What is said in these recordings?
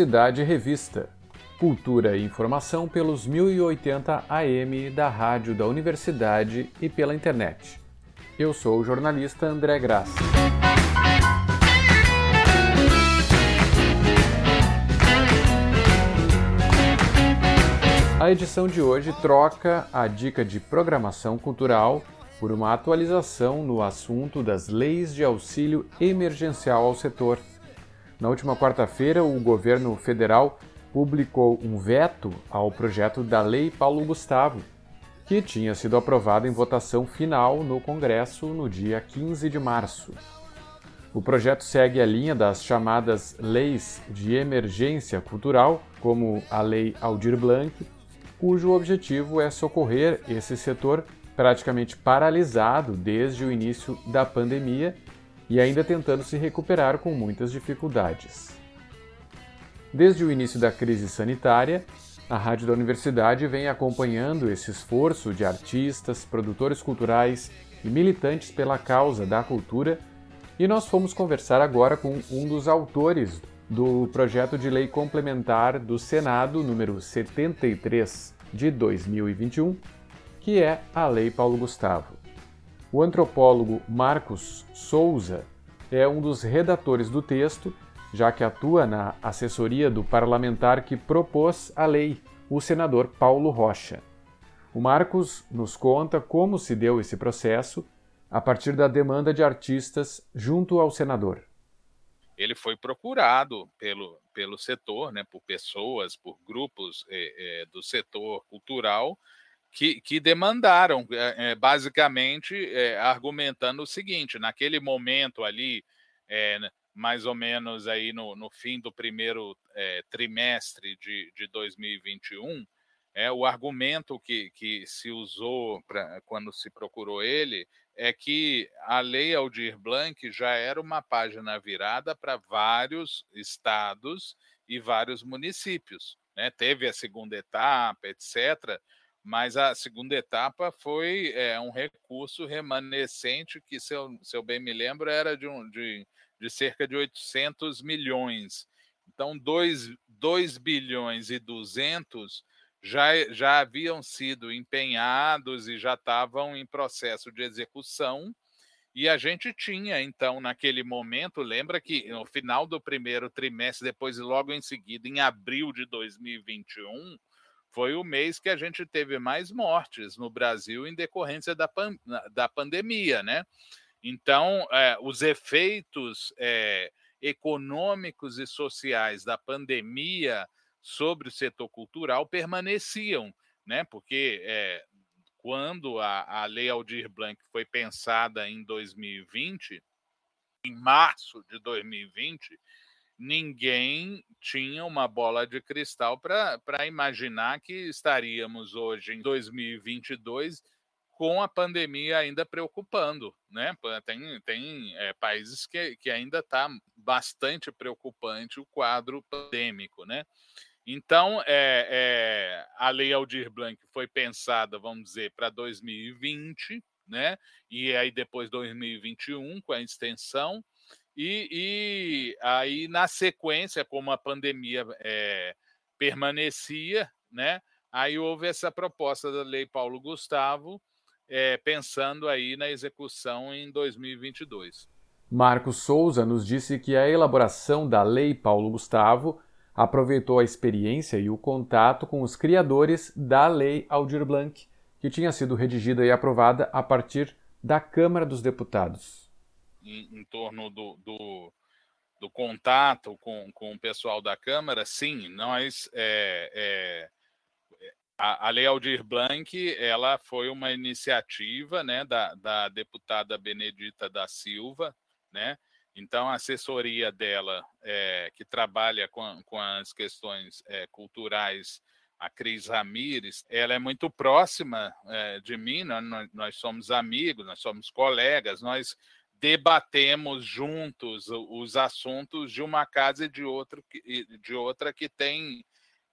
Universidade Revista. Cultura e informação pelos 1080 AM da Rádio da Universidade e pela internet. Eu sou o jornalista André Graça. A edição de hoje troca a dica de programação cultural por uma atualização no assunto das leis de auxílio emergencial ao setor. Na última quarta-feira, o governo federal publicou um veto ao projeto da Lei Paulo Gustavo, que tinha sido aprovado em votação final no Congresso no dia 15 de março. O projeto segue a linha das chamadas leis de emergência cultural, como a Lei Aldir Blanc, cujo objetivo é socorrer esse setor praticamente paralisado desde o início da pandemia e ainda tentando se recuperar com muitas dificuldades. Desde o início da crise sanitária, a Rádio da Universidade vem acompanhando esse esforço de artistas, produtores culturais e militantes pela causa da cultura, e nós fomos conversar agora com um dos autores do projeto de lei complementar do Senado número 73 de 2021, que é a Lei Paulo Gustavo. O antropólogo Marcos Souza é um dos redatores do texto já que atua na assessoria do parlamentar que propôs a lei, o senador Paulo Rocha. O Marcos nos conta como se deu esse processo a partir da demanda de artistas junto ao senador. Ele foi procurado pelo, pelo setor, né, por pessoas, por grupos é, é, do setor cultural que, que demandaram, é, basicamente argumentando o seguinte: naquele momento ali, mais ou menos aí no, no fim do primeiro é, trimestre de, de 2021, é, o argumento que, que se usou pra, quando se procurou ele é que a Lei Aldir Blanc já era uma página virada para vários estados e vários municípios. Né? Teve a segunda etapa, etc., mas a segunda etapa foi é, um recurso remanescente que, se eu, se eu bem me lembro, era de, um, de de cerca de 800 milhões. Então, 2, 2 bilhões e 200 já, já haviam sido empenhados e já estavam em processo de execução. E a gente tinha, então, naquele momento, lembra que no final do primeiro trimestre, depois logo em seguida, em abril de 2021, foi o mês que a gente teve mais mortes no Brasil em decorrência da, pan da pandemia, né? Então, é, os efeitos é, econômicos e sociais da pandemia sobre o setor cultural permaneciam, né? Porque é, quando a, a Lei Aldir Blanc foi pensada em 2020, em março de 2020, ninguém tinha uma bola de cristal para imaginar que estaríamos hoje em 2022 com a pandemia ainda preocupando, né? Tem, tem é, países que, que ainda está bastante preocupante o quadro pandêmico, né? Então, é, é, a Lei Aldir Blanc foi pensada, vamos dizer, para 2020, né? E aí depois 2021 com a extensão e, e aí na sequência, como a pandemia é, permanecia, né? Aí houve essa proposta da Lei Paulo Gustavo é, pensando aí na execução em 2022. Marcos Souza nos disse que a elaboração da Lei Paulo Gustavo aproveitou a experiência e o contato com os criadores da Lei Aldir Blanc, que tinha sido redigida e aprovada a partir da Câmara dos Deputados. Em, em torno do, do, do, contato com, com o pessoal da Câmara, sim, nós é, é, a, a Lei Aldir Blanc ela foi uma iniciativa né, da, da deputada Benedita da Silva, né? Então, a assessoria dela, é, que trabalha com, com as questões é, culturais, a Cris Ramires, ela é muito próxima é, de mim, nós, nós somos amigos, nós somos colegas, nós debatemos juntos os assuntos de uma casa e de, outro, de outra que tem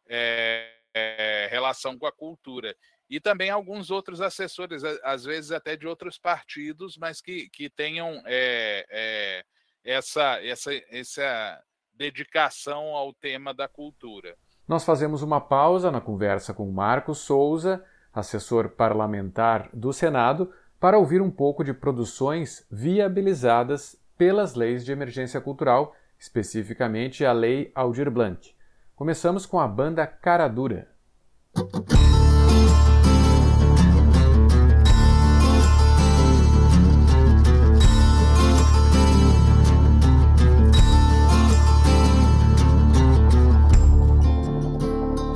é, é, relação com a cultura. E também alguns outros assessores, às vezes até de outros partidos, mas que, que tenham é, é, essa, essa, essa dedicação ao tema da cultura. Nós fazemos uma pausa na conversa com Marcos Souza, assessor parlamentar do Senado, para ouvir um pouco de produções viabilizadas pelas leis de emergência cultural, especificamente a Lei Aldir Blanc. Começamos com a banda Cara Dura.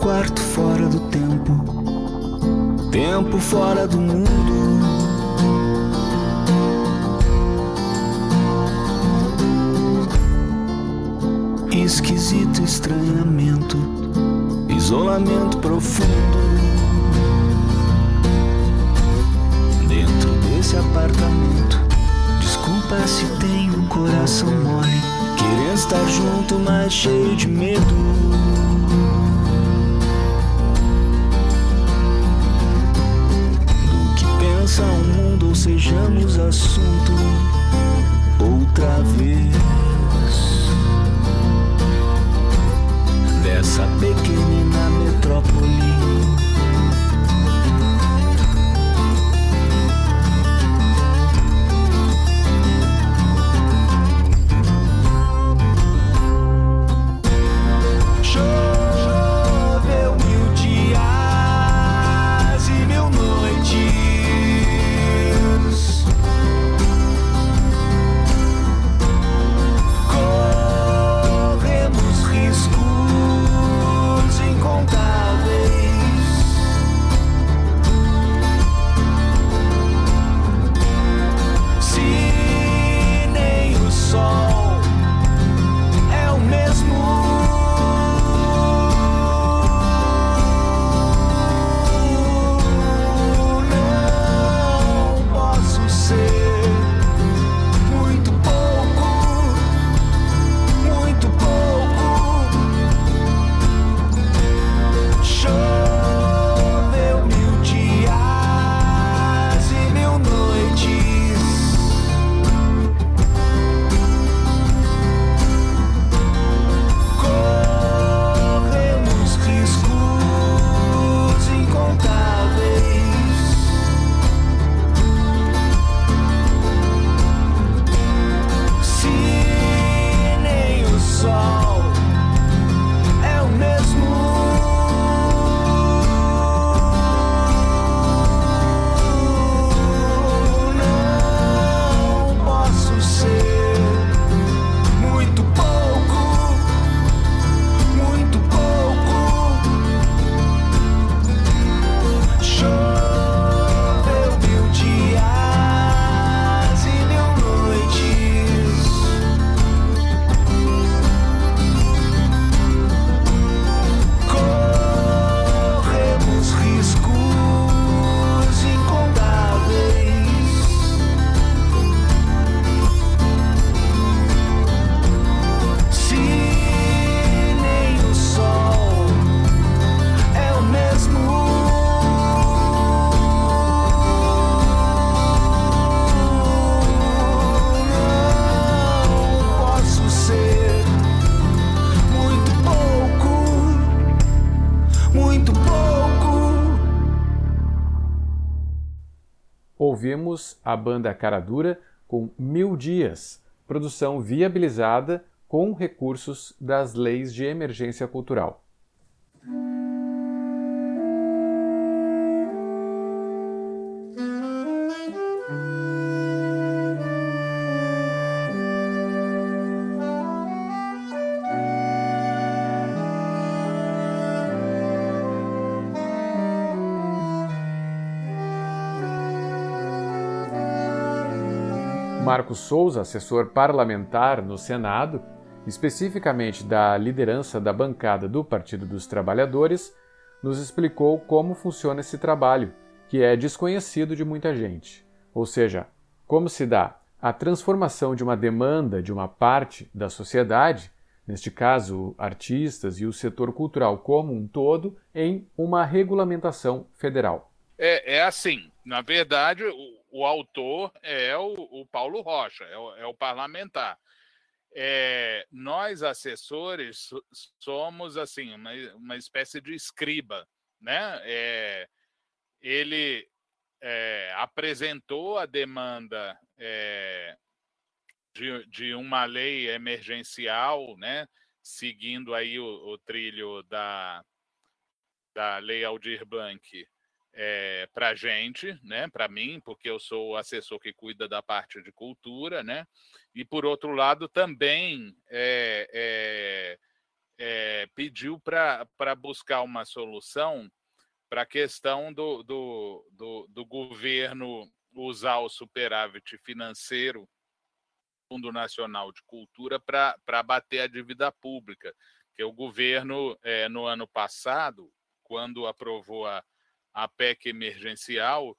Quarto fora do tempo, tempo fora do mundo. Esquisito estranhamento, isolamento profundo. Dentro desse apartamento, desculpa se tenho um coração mole. Querendo estar junto, mas cheio de medo. pensa o mundo ou sejamos assunto outra vez dessa pequenina metrópole. A banda Cara Dura com Mil Dias, produção viabilizada com recursos das leis de emergência cultural. Marcos Souza, assessor parlamentar no Senado, especificamente da liderança da bancada do Partido dos Trabalhadores, nos explicou como funciona esse trabalho, que é desconhecido de muita gente. Ou seja, como se dá a transformação de uma demanda de uma parte da sociedade, neste caso artistas e o setor cultural como um todo, em uma regulamentação federal. É, é assim, na verdade, o, o autor é o, o Paulo Rocha, é o, é o, parlamentar. é, nós assessores somos assim uma, uma espécie de escriba, né? É, ele é, apresentou a demanda é, de, de, uma lei emergencial, né? Seguindo aí o, o trilho da, da lei Aldir Blanc é, para a gente, né, para mim, porque eu sou o assessor que cuida da parte de cultura, né, e por outro lado também é, é, pediu para buscar uma solução para a questão do, do, do, do, governo usar o superávit financeiro Fundo Nacional de Cultura para bater a dívida pública, que o governo, no ano passado, quando aprovou a, a PEC emergencial,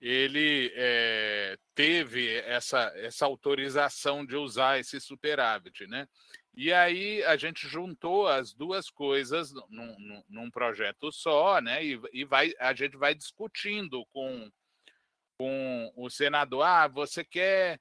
ele é, teve essa, essa autorização de usar esse superávit, né? E aí a gente juntou as duas coisas num, num, projeto só, né? E, e, vai, a gente vai discutindo com, com o senador. Ah, você quer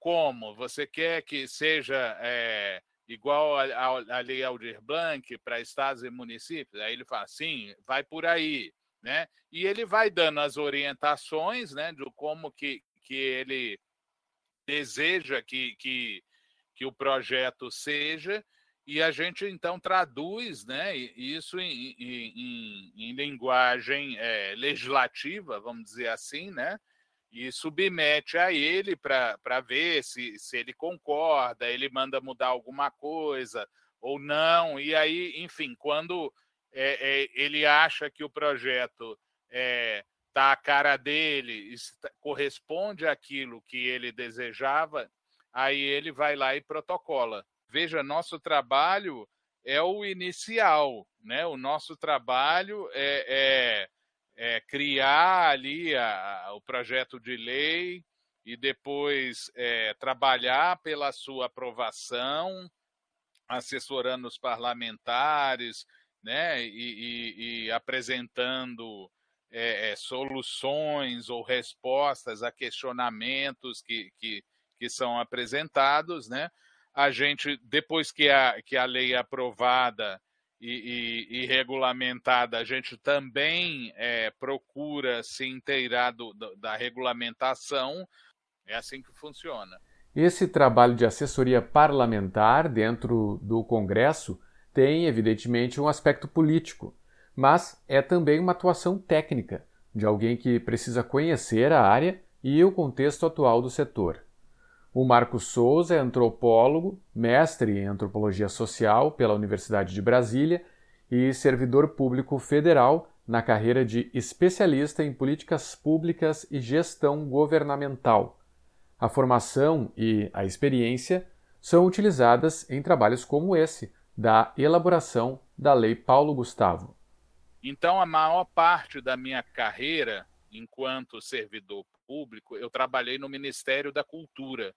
como? Você quer que seja é, igual a, a lei Aldir Blanc para estados e municípios? Aí ele fala, sim, vai por aí né? E ele vai dando as orientações, né, de como que, que ele deseja que, que, que o projeto seja, e a gente então traduz né, isso em, em, em, em linguagem é, legislativa, vamos dizer assim, né? E submete a ele para ver se, se ele concorda, ele manda mudar alguma coisa ou não. E aí, enfim, quando é, é, ele acha que o projeto é, tá a cara dele, corresponde àquilo que ele desejava, aí ele vai lá e protocola. Veja, nosso trabalho é o inicial, né? O nosso trabalho é, é, é criar ali a, a, o projeto de lei e depois é, trabalhar pela sua aprovação, assessorando os parlamentares, né, e, e, e apresentando é, é, soluções ou respostas a questionamentos que, que, que são apresentados, né? A gente, depois que a, que a lei é aprovada e, e, e regulamentada, a gente também é, procura se inteirar do, do, da regulamentação. É assim que funciona. Esse trabalho de assessoria parlamentar dentro do Congresso tem, evidentemente, um aspecto político, mas é também uma atuação técnica de alguém que precisa conhecer a área e o contexto atual do setor. O Marcos Souza é antropólogo, mestre em antropologia social pela Universidade de Brasília e servidor público federal na carreira de especialista em políticas públicas e gestão governamental. A formação e a experiência são utilizadas em trabalhos como esse, da elaboração da Lei Paulo Gustavo. Então, a maior parte da minha carreira enquanto servidor público, eu trabalhei no Ministério da Cultura.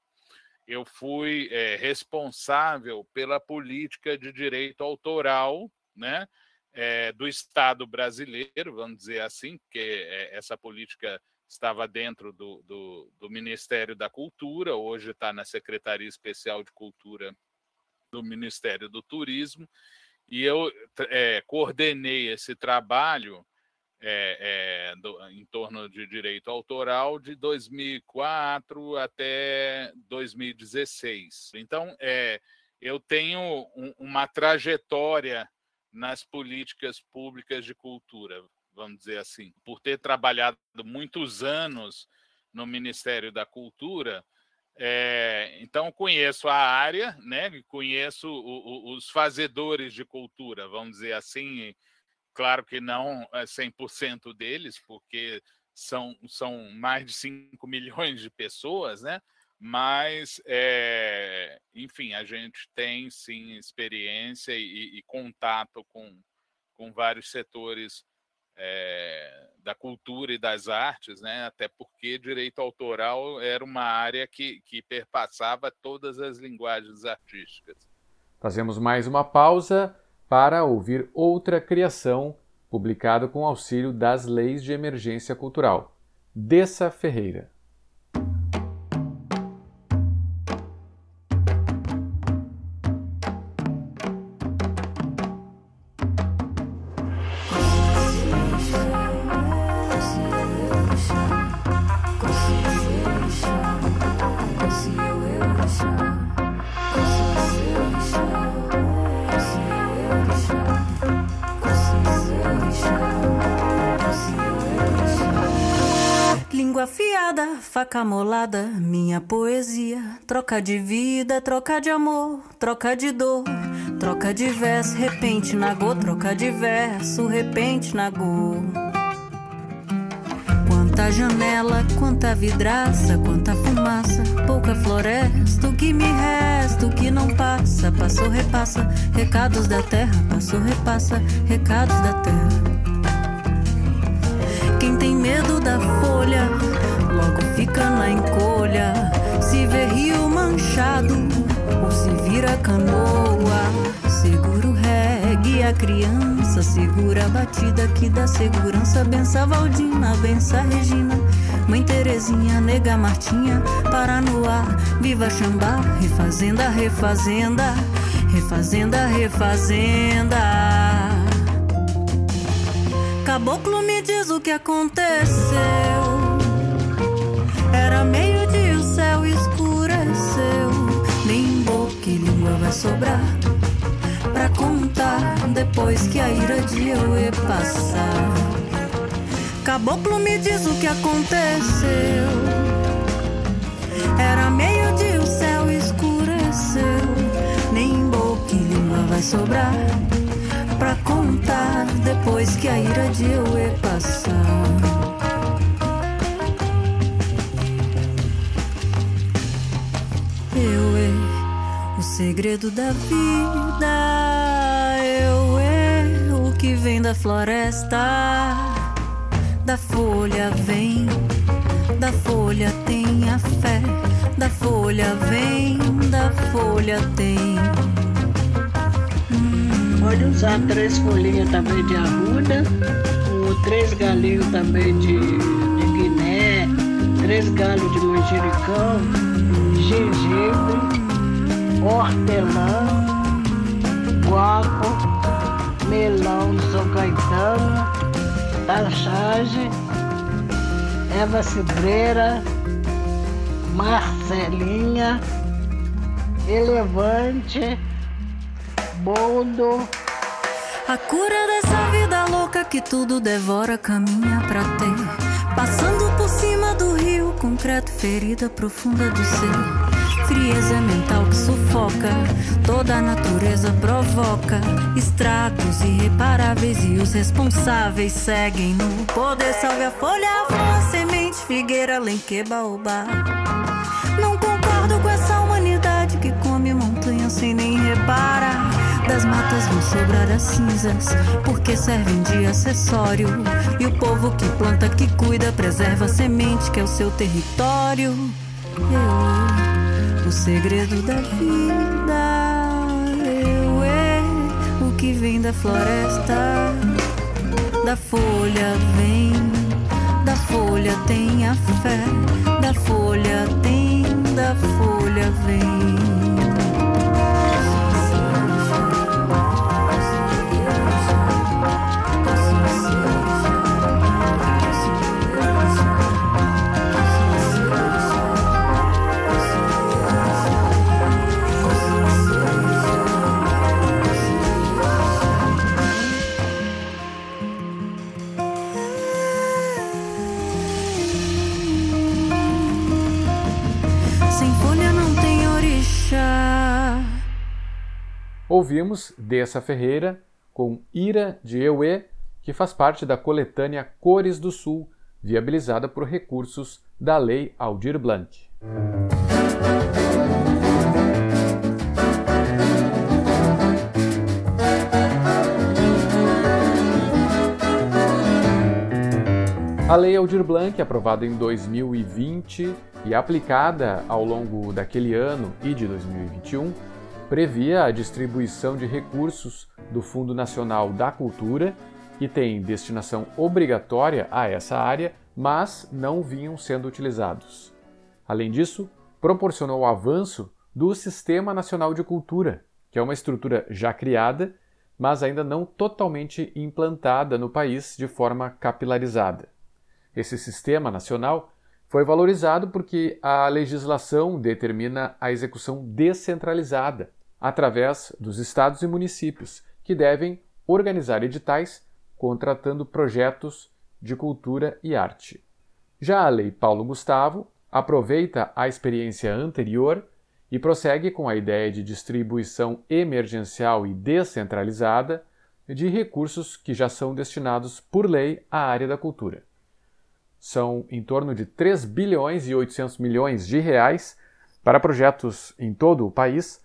Eu fui é, responsável pela política de direito autoral né, é, do Estado brasileiro, vamos dizer assim, porque é, essa política estava dentro do, do, do Ministério da Cultura, hoje está na Secretaria Especial de Cultura do Ministério do Turismo, e eu é, coordenei esse trabalho é, é, do, em torno de direito autoral de 2004 até 2016. Então, eu tenho um, uma trajetória nas políticas públicas de cultura, vamos dizer assim, por ter trabalhado muitos anos no Ministério da Cultura, é, então conheço a área, né? Conheço o, o, os fazedores de cultura, vamos dizer assim. Claro que não 100% deles, porque são, são mais de 5 milhões de pessoas, né? Mas, é, enfim, a gente tem sim experiência e, e contato com, com vários setores é, da cultura e das artes, né? até porque direito autoral era uma área que, que perpassava todas as linguagens artísticas. Fazemos mais uma pausa para ouvir outra criação publicada com auxílio das leis de emergência cultural. Dessa Ferreira. Troca de vida, troca de amor, troca de dor, troca de verso, repente na go, troca de verso, repente na go. Quanta janela, quanta vidraça, quanta fumaça, pouca floresta, o que me resta, o que não passa, passou, repassa, recados da terra, passou, repassa, recados da terra. Quem tem medo da folha, logo fica na encolha. Se vê rio manchado, ou se vira canoa. Segura o reggae, a criança, segura a batida que dá segurança. Bença Valdina, bença Regina. Mãe Terezinha, nega Martinha, para no ar, viva Xambá, refazenda, refazenda, refazenda, refazenda. Caboclo me diz o que aconteceu. Era meio-dia, o céu escureceu. Nem boca e língua vai sobrar pra contar depois que a ira de eu ia passar. Caboclo me diz o que aconteceu. Era meio-dia, o céu escureceu. Nem boca e língua vai sobrar pra contar depois que a ira de eu ia passar. Eu é o segredo da vida. Eu é o que vem da floresta. Da folha vem, da folha tem a fé. Da folha vem, da folha tem. Pode usar três folhinhas também de arruda, ou três galinhos também de, de Guiné, três galhos de manjericão, gengibre, hortelã, guaco, melão de São Caetano, tachagem, erva cidreira, marcelinha, elevante, boldo. A cura dessa vida louca que tudo devora, caminha pra ter. Passando por cima do rio, concreto, ferida profunda do ser. Frieza mental que sufoca, toda a natureza provoca estragos irreparáveis e os responsáveis seguem no poder. Salve a folha, a flor, a semente, figueira, lenque, baobá. Das matas vão sobrar as cinzas, porque servem de acessório. E o povo que planta, que cuida, preserva a semente que é o seu território. Eu, o segredo da vida. Eu é o que vem da floresta. Da folha vem, da folha tem a fé. Da folha tem, da folha vem. Ouvimos Dessa Ferreira com Ira de Euê, que faz parte da coletânea Cores do Sul, viabilizada por recursos da Lei Aldir Blanc. A Lei Aldir Blanc, aprovada em 2020 e aplicada ao longo daquele ano e de 2021, previa a distribuição de recursos do Fundo Nacional da Cultura, que tem destinação obrigatória a essa área, mas não vinham sendo utilizados. Além disso, proporcionou o avanço do Sistema Nacional de Cultura, que é uma estrutura já criada, mas ainda não totalmente implantada no país de forma capilarizada. Esse sistema nacional foi valorizado porque a legislação determina a execução descentralizada, através dos estados e municípios, que devem organizar editais contratando projetos de cultura e arte. Já a Lei Paulo Gustavo aproveita a experiência anterior e prossegue com a ideia de distribuição emergencial e descentralizada de recursos que já são destinados por lei à área da cultura. São em torno de 3 bilhões e 800 milhões de reais para projetos em todo o país,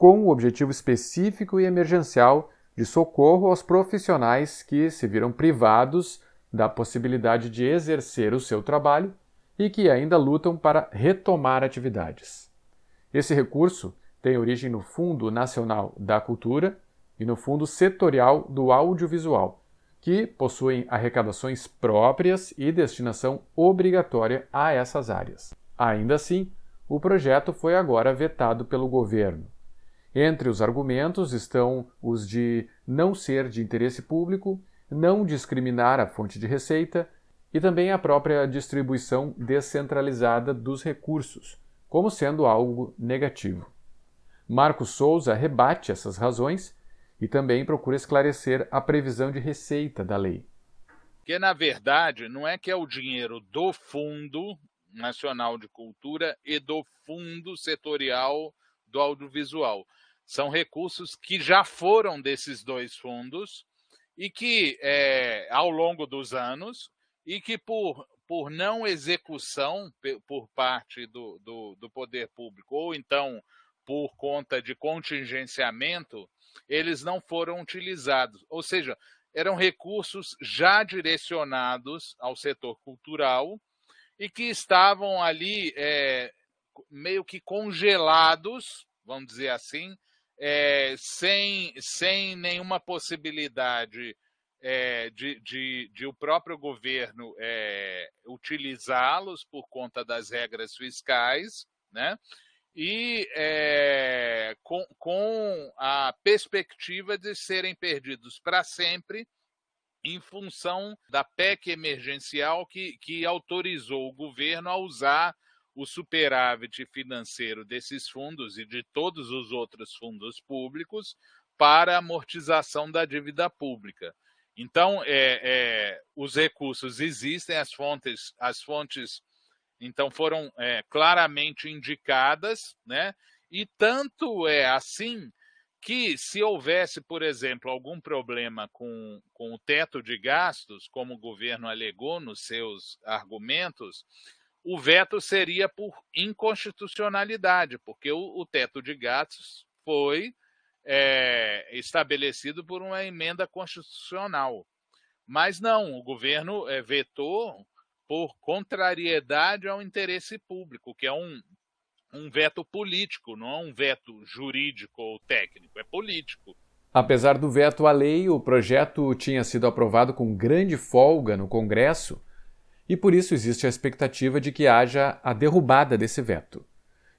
com o objetivo específico e emergencial de socorro aos profissionais que se viram privados da possibilidade de exercer o seu trabalho e que ainda lutam para retomar atividades. Esse recurso tem origem no Fundo Nacional da Cultura e no Fundo Setorial do Audiovisual, que possuem arrecadações próprias e destinação obrigatória a essas áreas. Ainda assim, o projeto foi agora vetado pelo governo. Entre os argumentos estão os de não ser de interesse público, não discriminar a fonte de receita e também a própria distribuição descentralizada dos recursos, como sendo algo negativo. Marcos Souza rebate essas razões e também procura esclarecer a previsão de receita da lei. Que, na verdade, não é que é o dinheiro do Fundo Nacional de Cultura e do Fundo Setorial do Audiovisual. São recursos que já foram desses dois fundos e que, é, ao longo dos anos, e que por, por não execução por parte do, do, do poder público, ou então por conta de contingenciamento, eles não foram utilizados. Ou seja, eram recursos já direcionados ao setor cultural e que estavam ali é, meio que congelados, vamos dizer assim, é, sem, sem nenhuma possibilidade é, de, de, de, o próprio governo é, utilizá-los por conta das regras fiscais, né? e é, com, com a perspectiva de serem perdidos para sempre em função da PEC emergencial que, que autorizou o governo a usar o superávit financeiro desses fundos e de todos os outros fundos públicos para amortização da dívida pública. Então, é, é, os recursos existem, as fontes, as fontes então foram é, claramente indicadas, né? E tanto é assim que se houvesse, por exemplo, algum problema com, com o teto de gastos, como o governo alegou nos seus argumentos, o veto seria por inconstitucionalidade, porque o, o teto de gastos foi é, estabelecido por uma emenda constitucional. Mas não, o governo é, vetou por contrariedade ao interesse público, que é um, um veto político, não é um veto jurídico ou técnico, é político. Apesar do veto à lei, o projeto tinha sido aprovado com grande folga no Congresso e por isso existe a expectativa de que haja a derrubada desse veto.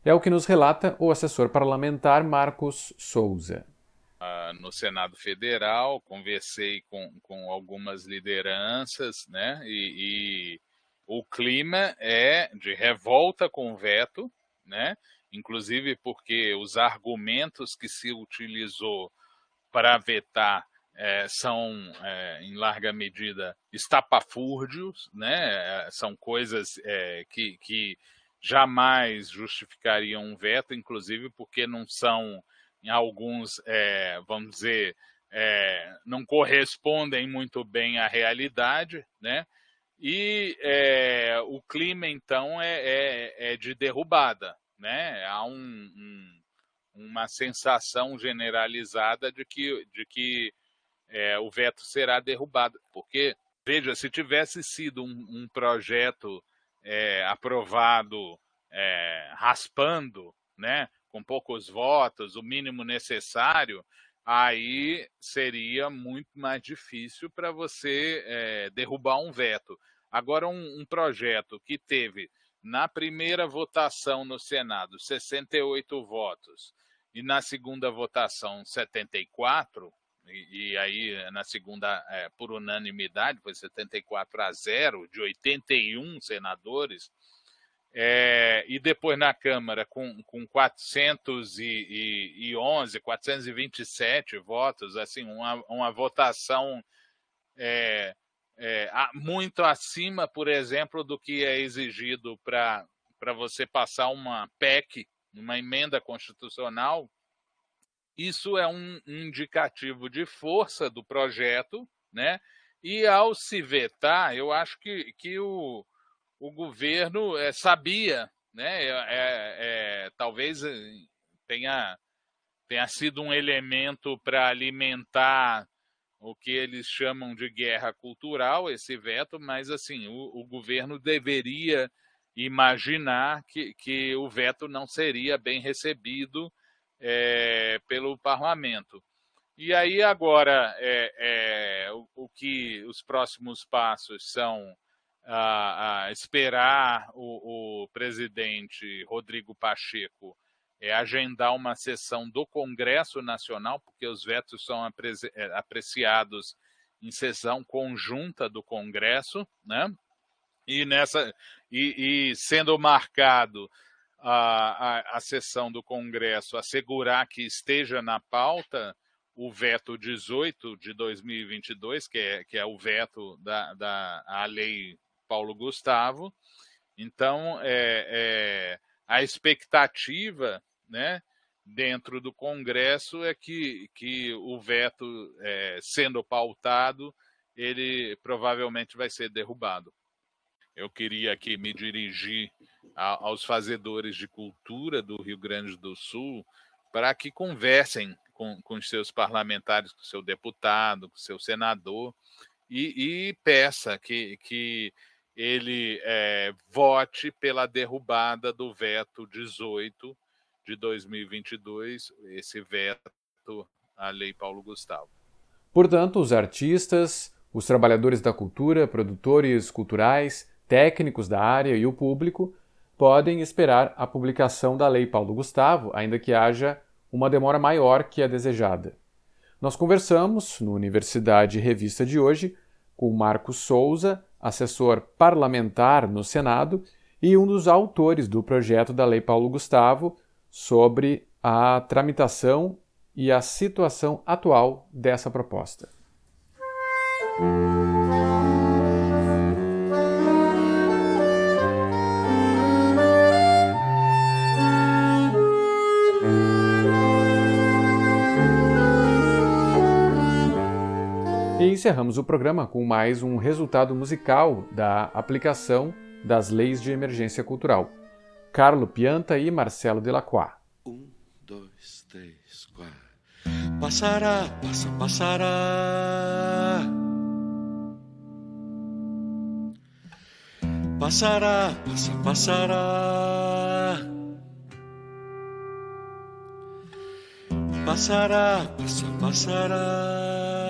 É o que nos relata o assessor parlamentar Marcos Souza. Uh, no Senado Federal, conversei com, com algumas lideranças, né, e, e o clima é de revolta com o veto, né? inclusive porque os argumentos que se utilizou para vetar é, são, é, em larga medida, estapafúrdios, né? É, são coisas é, que, que jamais justificariam um veto, inclusive porque não são, em alguns, é, vamos dizer, é, não correspondem muito bem à realidade, né? E o clima, então, é, de derrubada. Né? Há um, um, uma sensação generalizada de que, de que é, o veto será derrubado. Porque, veja, se tivesse sido um, um projeto é, aprovado é, raspando, né, com poucos votos, o mínimo necessário, aí seria muito mais difícil para você é, derrubar um veto. Agora, um, um projeto que teve na primeira votação no Senado 68 votos e na segunda votação 74, e, aí na segunda é, por unanimidade foi 74 a 0 de 81 senadores, é, e depois na Câmara com, com 411, 427 votos, assim, uma, uma votação é, é, muito acima, por exemplo, do que é exigido para você passar uma PEC, uma emenda constitucional. Isso é um indicativo de força do projeto, né? E ao se vetar, eu acho que, que o, o governo é, sabia, né? É, é, é talvez tenha, tenha sido um elemento para alimentar o que eles chamam de guerra cultural, esse veto, mas assim, o, o governo deveria imaginar que, que o veto não seria bem recebido é, pelo parlamento. E aí agora é, é, o, o, que os próximos passos são a, a esperar o, o, presidente Rodrigo Pacheco é, agendar uma sessão do Congresso Nacional, porque os vetos são é, apreciados em sessão conjunta do Congresso, né? E nessa e, e sendo marcado a, a, a sessão do Congresso assegurar que esteja na pauta o veto 18 de 2022, que é, que é o veto da, da a lei Paulo Gustavo. Então, é, é, a expectativa né, dentro do Congresso é que, que o veto, é, sendo pautado, ele provavelmente vai ser derrubado. Eu queria aqui me dirigir a, aos fazedores de cultura do Rio Grande do Sul para que conversem com, com os seus parlamentares, com o seu deputado, com o seu senador, e, e peça que, que ele é, vote pela derrubada do veto 18 de 2022, esse veto à Lei Paulo Gustavo. Portanto, os artistas, os trabalhadores da cultura, produtores culturais, técnicos da área e o público podem esperar a publicação da Lei Paulo Gustavo, ainda que haja uma demora maior que a desejada. Nós conversamos no Universidade Revista de hoje com Marcos Souza, assessor parlamentar no Senado e um dos autores do projeto da Lei Paulo Gustavo, sobre a tramitação e a situação atual dessa proposta. E encerramos o programa com mais um resultado musical da aplicação das leis de emergência cultural. Carlo Pianta e Marcelo Delacroix. Um, dois, três, quatro. Passará, passa, passará. Passará, passa, passará. Passará, passa, passará.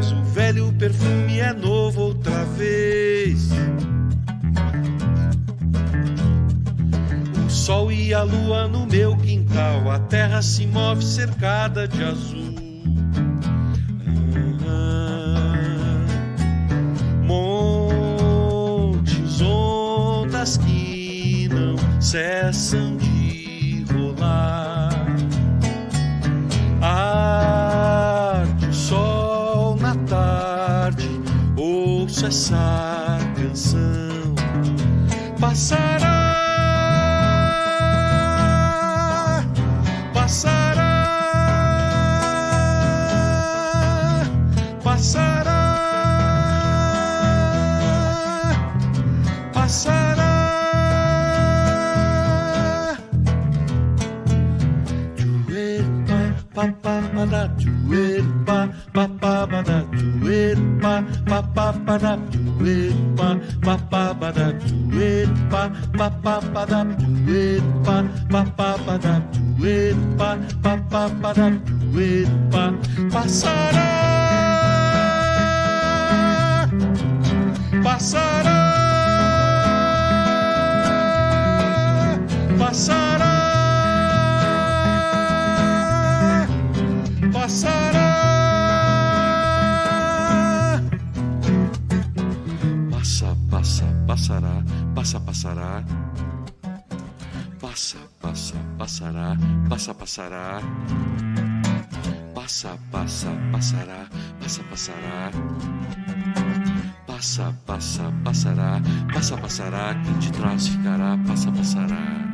Mais. O velho perfume é novo outra vez. O sol e a lua no meu quintal, a terra se move cercada de azul. Montes, ondas que não cessam essa canção. Passará, pa pa pa da do it pa pa pa pa da do it pa pa pa pa da do it pa pa pa pa da do it pa passará passará passará passará passará, passa, passará. Passa, passa, passará, passa, passará. Passa, passa, passará, passa, passará. Passa, passa, passará, passa, passará. Quem de trás ficará, passa, passará.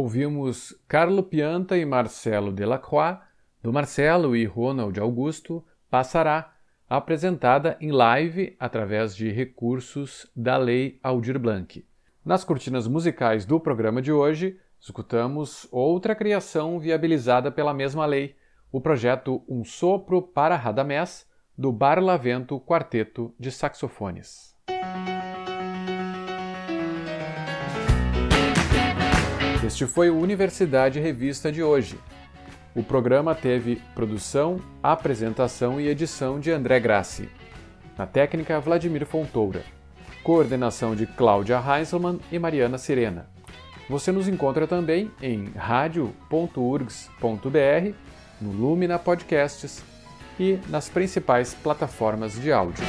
Ouvimos Carlo Pianta e Marcelo Delacroix, do Marcelo e Ronald Augusto, Passará, apresentada em live através de recursos da Lei Aldir Blanc. Nas cortinas musicais do programa de hoje, escutamos outra criação viabilizada pela mesma lei, o projeto Um Sopro para Radamés, do Barlavento Quarteto de Saxofones. Este foi o Universidade Revista de hoje. O programa teve produção, apresentação e edição de André Grassi. Na técnica, Vladimir Fontoura. Coordenação de Cláudia Heiselmann e Mariana Sirena. Você nos encontra também em radio.urgs.br, no Lumina Podcasts e nas principais plataformas de áudio.